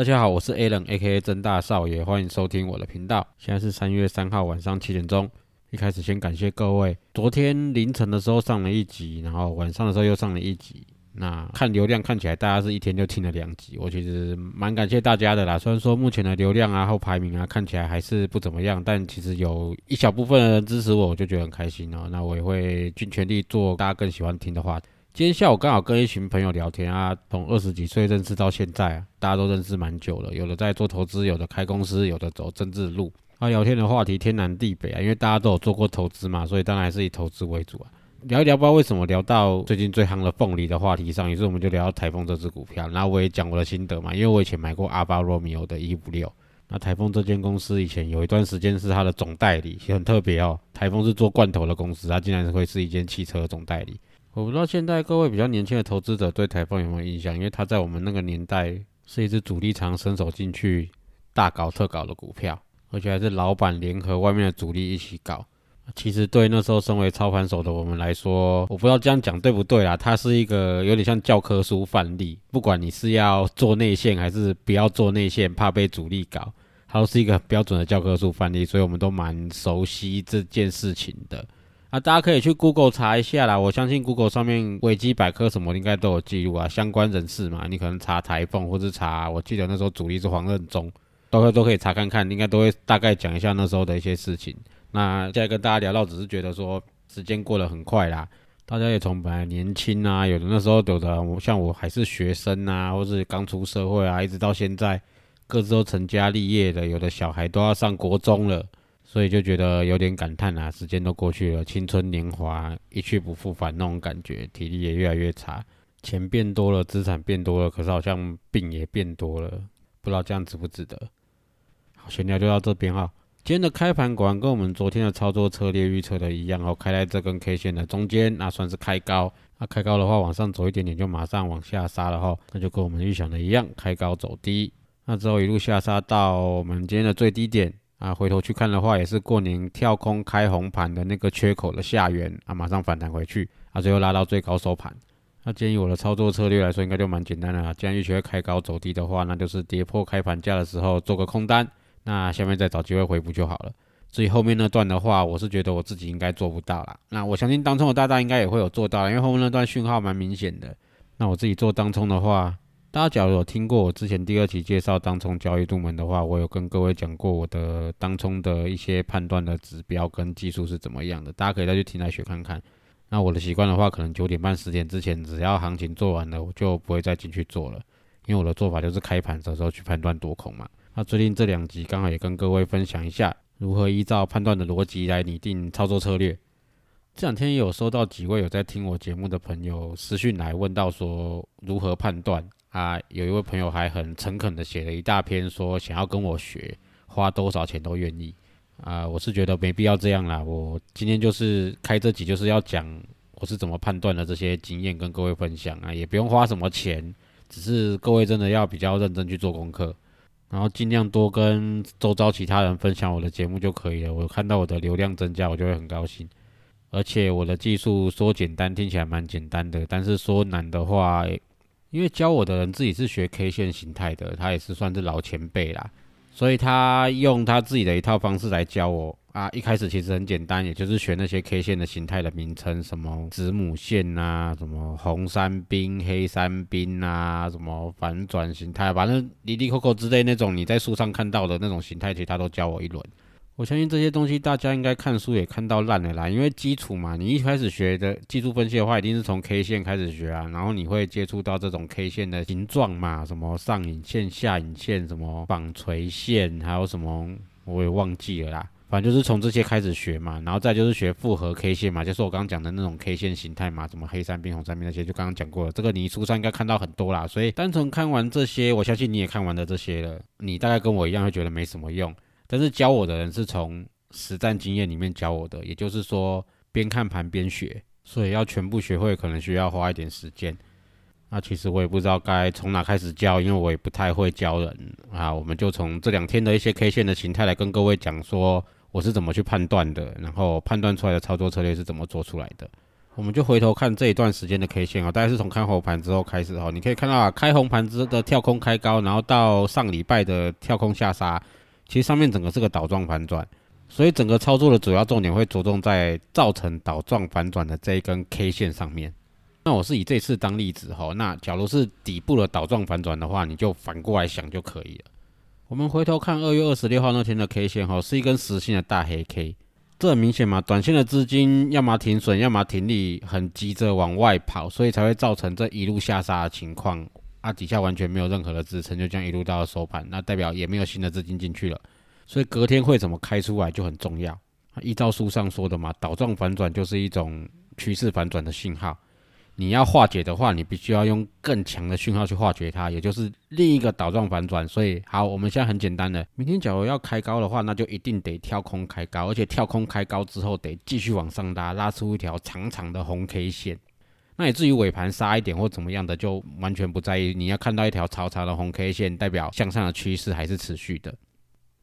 大家好，我是 Alan，A.K.A. 真大少爷，欢迎收听我的频道。现在是三月三号晚上七点钟。一开始先感谢各位，昨天凌晨的时候上了一集，然后晚上的时候又上了一集。那看流量看起来大家是一天就听了两集，我其实蛮感谢大家的啦。虽然说目前的流量啊、后排名啊看起来还是不怎么样，但其实有一小部分人支持我，我就觉得很开心哦。那我也会尽全力做大家更喜欢听的话。今天下午刚好跟一群朋友聊天啊，从二十几岁认识到现在啊，大家都认识蛮久了。有的在做投资，有的开公司，有的走政治路。啊，聊天的话题天南地北啊，因为大家都有做过投资嘛，所以当然还是以投资为主啊。聊一聊，不知道为什么聊到最近最夯的凤梨的话题上，于是我们就聊到台风这只股票。然后我也讲我的心得嘛，因为我以前买过阿巴罗密欧的一五六。那台风这间公司以前有一段时间是它的总代理，很特别哦。台风是做罐头的公司，它竟然会是一间汽车总代理。我不知道现在各位比较年轻的投资者对台风有没有印象？因为它在我们那个年代是一只主力常伸手进去大搞特搞的股票，而且还是老板联合外面的主力一起搞。其实对那时候身为操盘手的我们来说，我不知道这样讲对不对啦。它是一个有点像教科书范例，不管你是要做内线还是不要做内线，怕被主力搞，它都是一个很标准的教科书范例，所以我们都蛮熟悉这件事情的。啊，大家可以去 Google 查一下啦。我相信 Google 上面维基百科什么应该都有记录啊。相关人士嘛，你可能查台风或者查，我记得那时候主力是黄任中，都会都可以查看看，应该都会大概讲一下那时候的一些事情。那现在跟大家聊到，只是觉得说时间过得很快啦。大家也从本来年轻啊，有的那时候有的我像我还是学生啊，或是刚出社会啊，一直到现在各自都成家立业的，有的小孩都要上国中了。所以就觉得有点感叹啊，时间都过去了，青春年华一去不复返那种感觉，体力也越来越差，钱变多了，资产变多了，可是好像病也变多了，不知道这样值不值得。好，闲聊就到这边哈。今天的开盘果然跟我们昨天的操作策略预测的一样哦，开在这根 K 线的中间，那算是开高。那开高的话，往上走一点点就马上往下杀了哈，那就跟我们预想的一样，开高走低。那之后一路下杀到我们今天的最低点。啊，回头去看的话，也是过年跳空开红盘的那个缺口的下缘啊，马上反弹回去啊，最后拉到最高收盘。那建议我的操作策略来说，应该就蛮简单的啊。既然预期会开高走低的话，那就是跌破开盘价的时候做个空单，那下面再找机会回补就好了。至于后面那段的话，我是觉得我自己应该做不到啦。那我相信当冲的大大应该也会有做到，因为后面那段讯号蛮明显的。那我自己做当冲的话。大家假如有听过我之前第二期介绍当冲交易入门的话，我有跟各位讲过我的当冲的一些判断的指标跟技术是怎么样的，大家可以再去听来学看看。那我的习惯的话，可能九点半十点之前，只要行情做完了，我就不会再进去做了，因为我的做法就是开盘的时候去判断多空嘛。那最近这两集刚好也跟各位分享一下，如何依照判断的逻辑来拟定操作策略。这两天也有收到几位有在听我节目的朋友私讯来问到说如何判断。啊，有一位朋友还很诚恳的写了一大篇，说想要跟我学，花多少钱都愿意。啊，我是觉得没必要这样啦。我今天就是开这集，就是要讲我是怎么判断的这些经验，跟各位分享啊，也不用花什么钱，只是各位真的要比较认真去做功课，然后尽量多跟周遭其他人分享我的节目就可以了。我看到我的流量增加，我就会很高兴。而且我的技术说简单，听起来蛮简单的，但是说难的话。因为教我的人自己是学 K 线形态的，他也是算是老前辈啦，所以他用他自己的一套方式来教我啊。一开始其实很简单，也就是学那些 K 线的形态的名称，什么子母线啊，什么红三兵、黑三兵啊，什么反转形态，反正离离扣扣之类那种你在书上看到的那种形态，其实他都教我一轮。我相信这些东西大家应该看书也看到烂了啦，因为基础嘛，你一开始学的技术分析的话，一定是从 K 线开始学啊，然后你会接触到这种 K 线的形状嘛，什么上影线、下影线，什么纺锤线，还有什么我也忘记了啦。反正就是从这些开始学嘛，然后再就是学复合 K 线嘛，就是我刚刚讲的那种 K 线形态嘛，什么黑三边、红三边那些，就刚刚讲过了。这个你书上应该看到很多啦，所以单纯看完这些，我相信你也看完了这些了，你大概跟我一样会觉得没什么用。但是教我的人是从实战经验里面教我的，也就是说边看盘边学，所以要全部学会可能需要花一点时间。那其实我也不知道该从哪开始教，因为我也不太会教人啊。我们就从这两天的一些 K 线的形态来跟各位讲说我是怎么去判断的，然后判断出来的操作策略是怎么做出来的。我们就回头看这一段时间的 K 线啊，大概是从开红盘之后开始哦。你可以看到啊，开红盘之的跳空开高，然后到上礼拜的跳空下杀，其实上面整个是个倒状反转，所以整个操作的主要重点会着重在造成倒状反转的这一根 K 线上面。那我是以这次当例子哈，那假如是底部的倒状反转的话，你就反过来想就可以了。我们回头看二月二十六号那天的 K 线哈，是一根实心的大黑 K，这很明显嘛，短线的资金要么停损，要么停利，很急着往外跑，所以才会造成这一路下杀的情况啊，底下完全没有任何的支撑，就这样一路到了收盘，那代表也没有新的资金进去了，所以隔天会怎么开出来就很重要。依照书上说的嘛，倒状反转就是一种趋势反转的信号。你要化解的话，你必须要用更强的讯号去化解它，也就是另一个倒状反转。所以，好，我们现在很简单的，明天假如要开高的话，那就一定得跳空开高，而且跳空开高之后得继续往上拉，拉出一条长长的红 K 线。那也至于尾盘杀一点或怎么样的，就完全不在意。你要看到一条长长的红 K 线，代表向上的趋势还是持续的。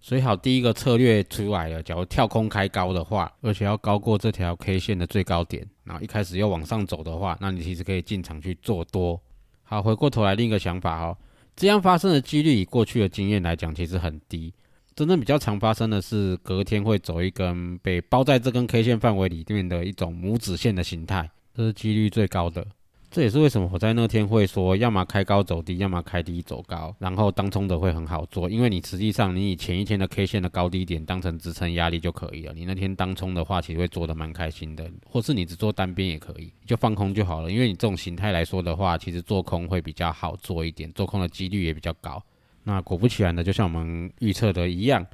所以好，第一个策略出来了。假如跳空开高的话，而且要高过这条 K 线的最高点，然后一开始又往上走的话，那你其实可以进场去做多。好，回过头来另一个想法哦，这样发生的几率以过去的经验来讲，其实很低。真正比较常发生的是隔天会走一根被包在这根 K 线范围里面的一种拇指线的形态，这是几率最高的。这也是为什么我在那天会说，要么开高走低，要么开低走高，然后当冲的会很好做，因为你实际上你以前一天的 K 线的高低点当成支撑压力就可以了。你那天当冲的话，其实会做的蛮开心的，或是你只做单边也可以，就放空就好了。因为你这种形态来说的话，其实做空会比较好做一点，做空的几率也比较高。那果不其然的，就像我们预测的一样，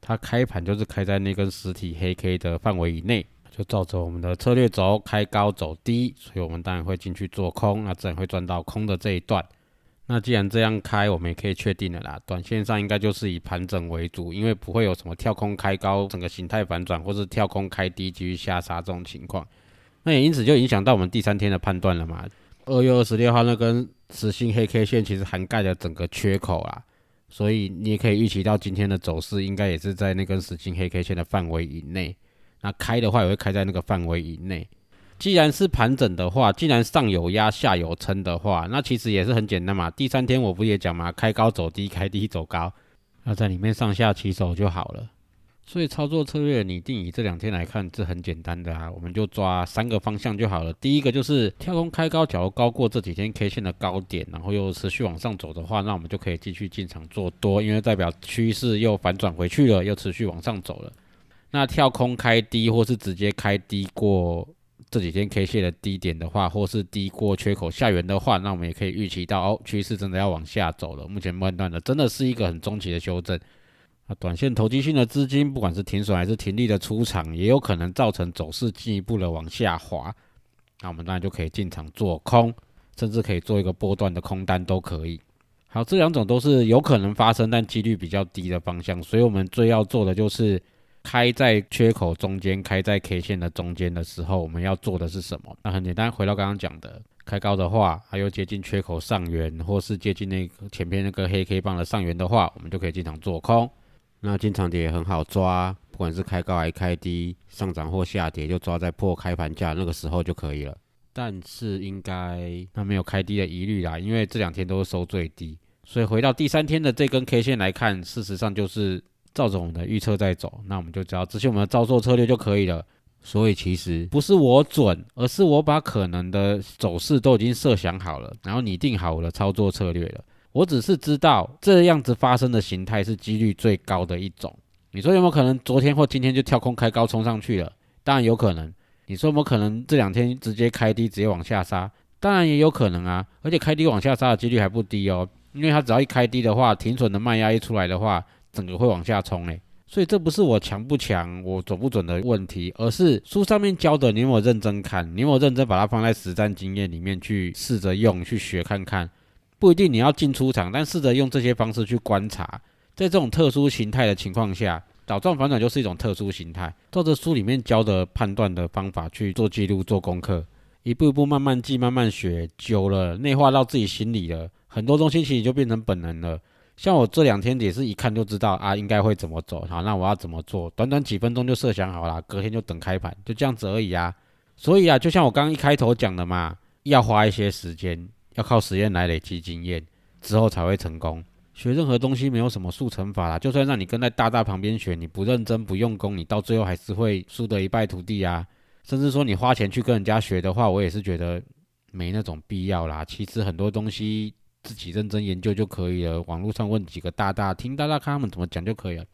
它开盘就是开在那根实体黑 K 的范围以内。就照着我们的策略走，开高走低，所以我们当然会进去做空，那自然会赚到空的这一段。那既然这样开，我们也可以确定了啦，短线上应该就是以盘整为主，因为不会有什么跳空开高，整个形态反转，或是跳空开低继续下杀这种情况。那也因此就影响到我们第三天的判断了嘛。二月二十六号那根实心黑 K 线其实涵盖了整个缺口啊，所以你也可以预期到今天的走势应该也是在那根实心黑 K 线的范围以内。那开的话也会开在那个范围以内。既然是盘整的话，既然上有压下有撑的话，那其实也是很简单嘛。第三天我不也讲嘛，开高走低，开低走高，那在里面上下起手就好了。所以操作策略拟定以这两天来看是很简单的啊，我们就抓三个方向就好了。第一个就是跳空开高，假如高过这几天 K 线的高点，然后又持续往上走的话，那我们就可以继续进场做多，因为代表趋势又反转回去了，又持续往上走了。那跳空开低，或是直接开低过这几天 K 线的低点的话，或是低过缺口下缘的话，那我们也可以预期到哦，趋势真的要往下走了。目前判断的真的是一个很中期的修正。那短线投机性的资金，不管是停损还是停利的出场，也有可能造成走势进一步的往下滑。那我们当然就可以进场做空，甚至可以做一个波段的空单都可以。好，这两种都是有可能发生但几率比较低的方向，所以我们最要做的就是。开在缺口中间，开在 K 线的中间的时候，我们要做的是什么？那很简单，回到刚刚讲的，开高的话，还有接近缺口上缘，或是接近那个前边那个黑 K 棒的上缘的话，我们就可以进场做空。那进场点也很好抓，不管是开高还是开低，上涨或下跌，就抓在破开盘价那个时候就可以了。但是应该那没有开低的疑虑啦，因为这两天都是收最低，所以回到第三天的这根 K 线来看，事实上就是。照着我们的预测在走，那我们就只要执行我们的操作策略就可以了。所以其实不是我准，而是我把可能的走势都已经设想好了，然后拟定好我的操作策略了。我只是知道这样子发生的形态是几率最高的一种。你说有没有可能昨天或今天就跳空开高冲上去了？当然有可能。你说有没有可能这两天直接开低直接往下杀？当然也有可能啊。而且开低往下杀的几率还不低哦，因为它只要一开低的话，停损的卖压一出来的话。整个会往下冲诶，所以这不是我强不强，我准不准的问题，而是书上面教的，你有没有认真看？你有没有认真把它放在实战经验里面去试着用、去学看看？不一定你要进出场，但试着用这些方式去观察，在这种特殊形态的情况下，倒转反转就是一种特殊形态。照着书里面教的判断的方法去做记录、做功课，一步一步慢慢记、慢慢学，久了内化到自己心里了，很多东西其实就变成本能了。像我这两天也是一看就知道啊，应该会怎么走。好，那我要怎么做？短短几分钟就设想好了，隔天就等开盘，就这样子而已啊。所以啊，就像我刚刚一开头讲的嘛，要花一些时间，要靠实验来累积经验，之后才会成功。学任何东西没有什么速成法啦，就算让你跟在大大旁边学，你不认真不用功，你到最后还是会输得一败涂地啊。甚至说你花钱去跟人家学的话，我也是觉得没那种必要啦。其实很多东西。自己认真研究就可以了。网络上问几个大大，听大大看他们怎么讲就可以了。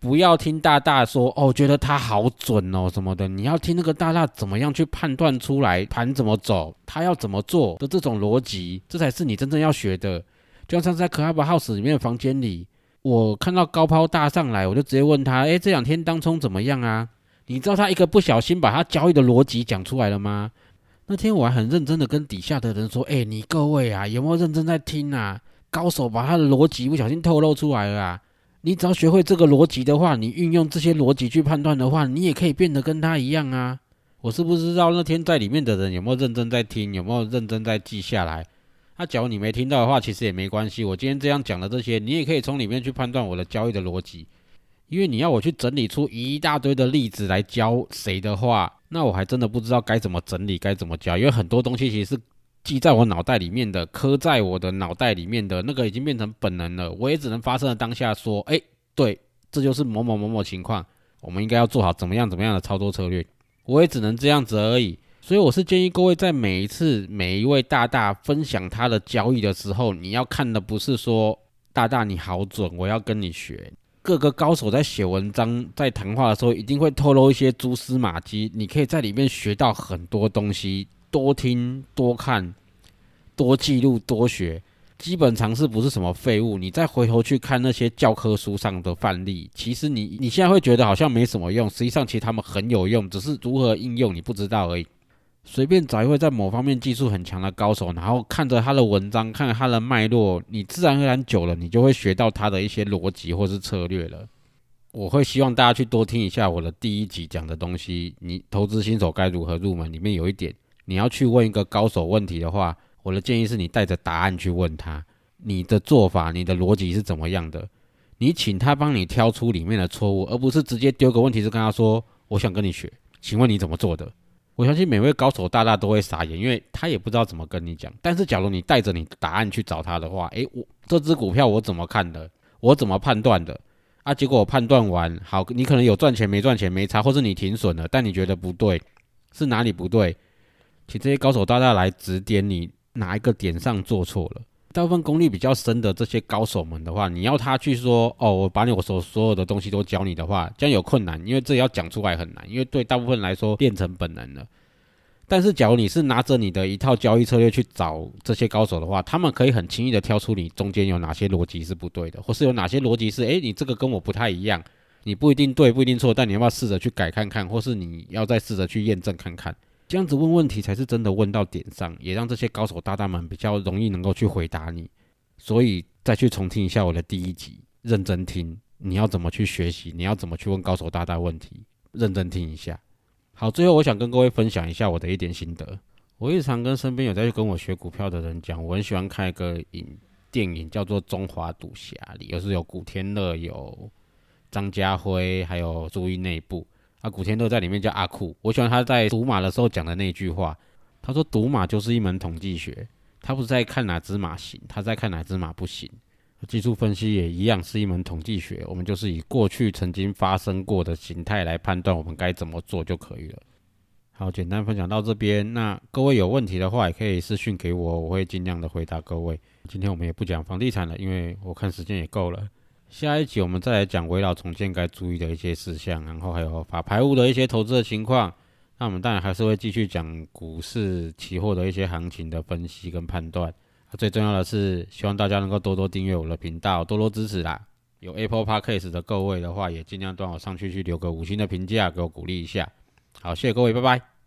不要听大大说哦，觉得他好准哦什么的。你要听那个大大怎么样去判断出来盘怎么走，他要怎么做的这种逻辑，这才是你真正要学的。就像在 Club House 里面的房间里，我看到高抛大上来，我就直接问他：哎，这两天当冲怎么样啊？你知道他一个不小心把他交易的逻辑讲出来了吗？那天我还很认真的跟底下的人说：“哎，你各位啊，有没有认真在听啊？高手把他的逻辑不小心透露出来了啊！你只要学会这个逻辑的话，你运用这些逻辑去判断的话，你也可以变得跟他一样啊！我是不知道那天在里面的人有没有认真在听，有没有认真在记下来？那假如你没听到的话，其实也没关系。我今天这样讲的这些，你也可以从里面去判断我的交易的逻辑。因为你要我去整理出一大堆的例子来教谁的话。”那我还真的不知道该怎么整理，该怎么教，因为很多东西其实是记在我脑袋里面的，刻在我的脑袋里面的那个已经变成本能了。我也只能发生的当下说，哎，对，这就是某某某某情况，我们应该要做好怎么样怎么样的操作策略。我也只能这样子而已。所以我是建议各位在每一次每一位大大分享他的交易的时候，你要看的不是说大大你好准，我要跟你学。各个高手在写文章、在谈话的时候，一定会透露一些蛛丝马迹。你可以在里面学到很多东西，多听、多看、多记录、多学。基本常识不是什么废物。你再回头去看那些教科书上的范例，其实你你现在会觉得好像没什么用，实际上其实他们很有用，只是如何应用你不知道而已。随便找一位在某方面技术很强的高手，然后看着他的文章，看着他的脉络，你自然而然久了，你就会学到他的一些逻辑或是策略了。我会希望大家去多听一下我的第一集讲的东西。你投资新手该如何入门？里面有一点，你要去问一个高手问题的话，我的建议是你带着答案去问他，你的做法、你的逻辑是怎么样的？你请他帮你挑出里面的错误，而不是直接丢个问题，是跟他说：“我想跟你学，请问你怎么做的？”我相信每位高手大大都会傻眼，因为他也不知道怎么跟你讲。但是，假如你带着你的答案去找他的话，诶，我这只股票我怎么看的？我怎么判断的？啊，结果我判断完，好，你可能有赚钱没赚钱没差，或是你停损了，但你觉得不对，是哪里不对？请这些高手大大来指点你哪一个点上做错了。大部分功力比较深的这些高手们的话，你要他去说哦，我把你我所所有的东西都教你的话，这样有困难，因为这要讲出来很难，因为对大部分来说变成本能了。但是，假如你是拿着你的一套交易策略去找这些高手的话，他们可以很轻易的挑出你中间有哪些逻辑是不对的，或是有哪些逻辑是，诶，你这个跟我不太一样，你不一定对，不一定错，但你要不要试着去改看看，或是你要再试着去验证看看。这样子问问题才是真的问到点上，也让这些高手大大们比较容易能够去回答你。所以再去重听一下我的第一集，认真听，你要怎么去学习，你要怎么去问高手大大问题，认真听一下。好，最后我想跟各位分享一下我的一点心得。我日常跟身边有在跟我学股票的人讲，我很喜欢看一个影电影，叫做《中华赌侠》，里又是有古天乐、有张家辉，还有注意内部。啊，古天乐在里面叫阿酷，我喜欢他在赌马的时候讲的那句话。他说：“赌马就是一门统计学，他不是在看哪只马行，他在看哪只马不行。技术分析也一样是一门统计学，我们就是以过去曾经发生过的形态来判断我们该怎么做就可以了。”好，简单分享到这边。那各位有问题的话，也可以私讯给我，我会尽量的回答各位。今天我们也不讲房地产了，因为我看时间也够了。下一集我们再来讲围绕重建该注意的一些事项，然后还有法排物的一些投资的情况。那我们当然还是会继续讲股市期货的一些行情的分析跟判断。最重要的是，希望大家能够多多订阅我的频道，多多支持啦。有 Apple Podcast 的各位的话，也尽量帮我上去去留个五星的评价，给我鼓励一下。好，谢谢各位，拜拜。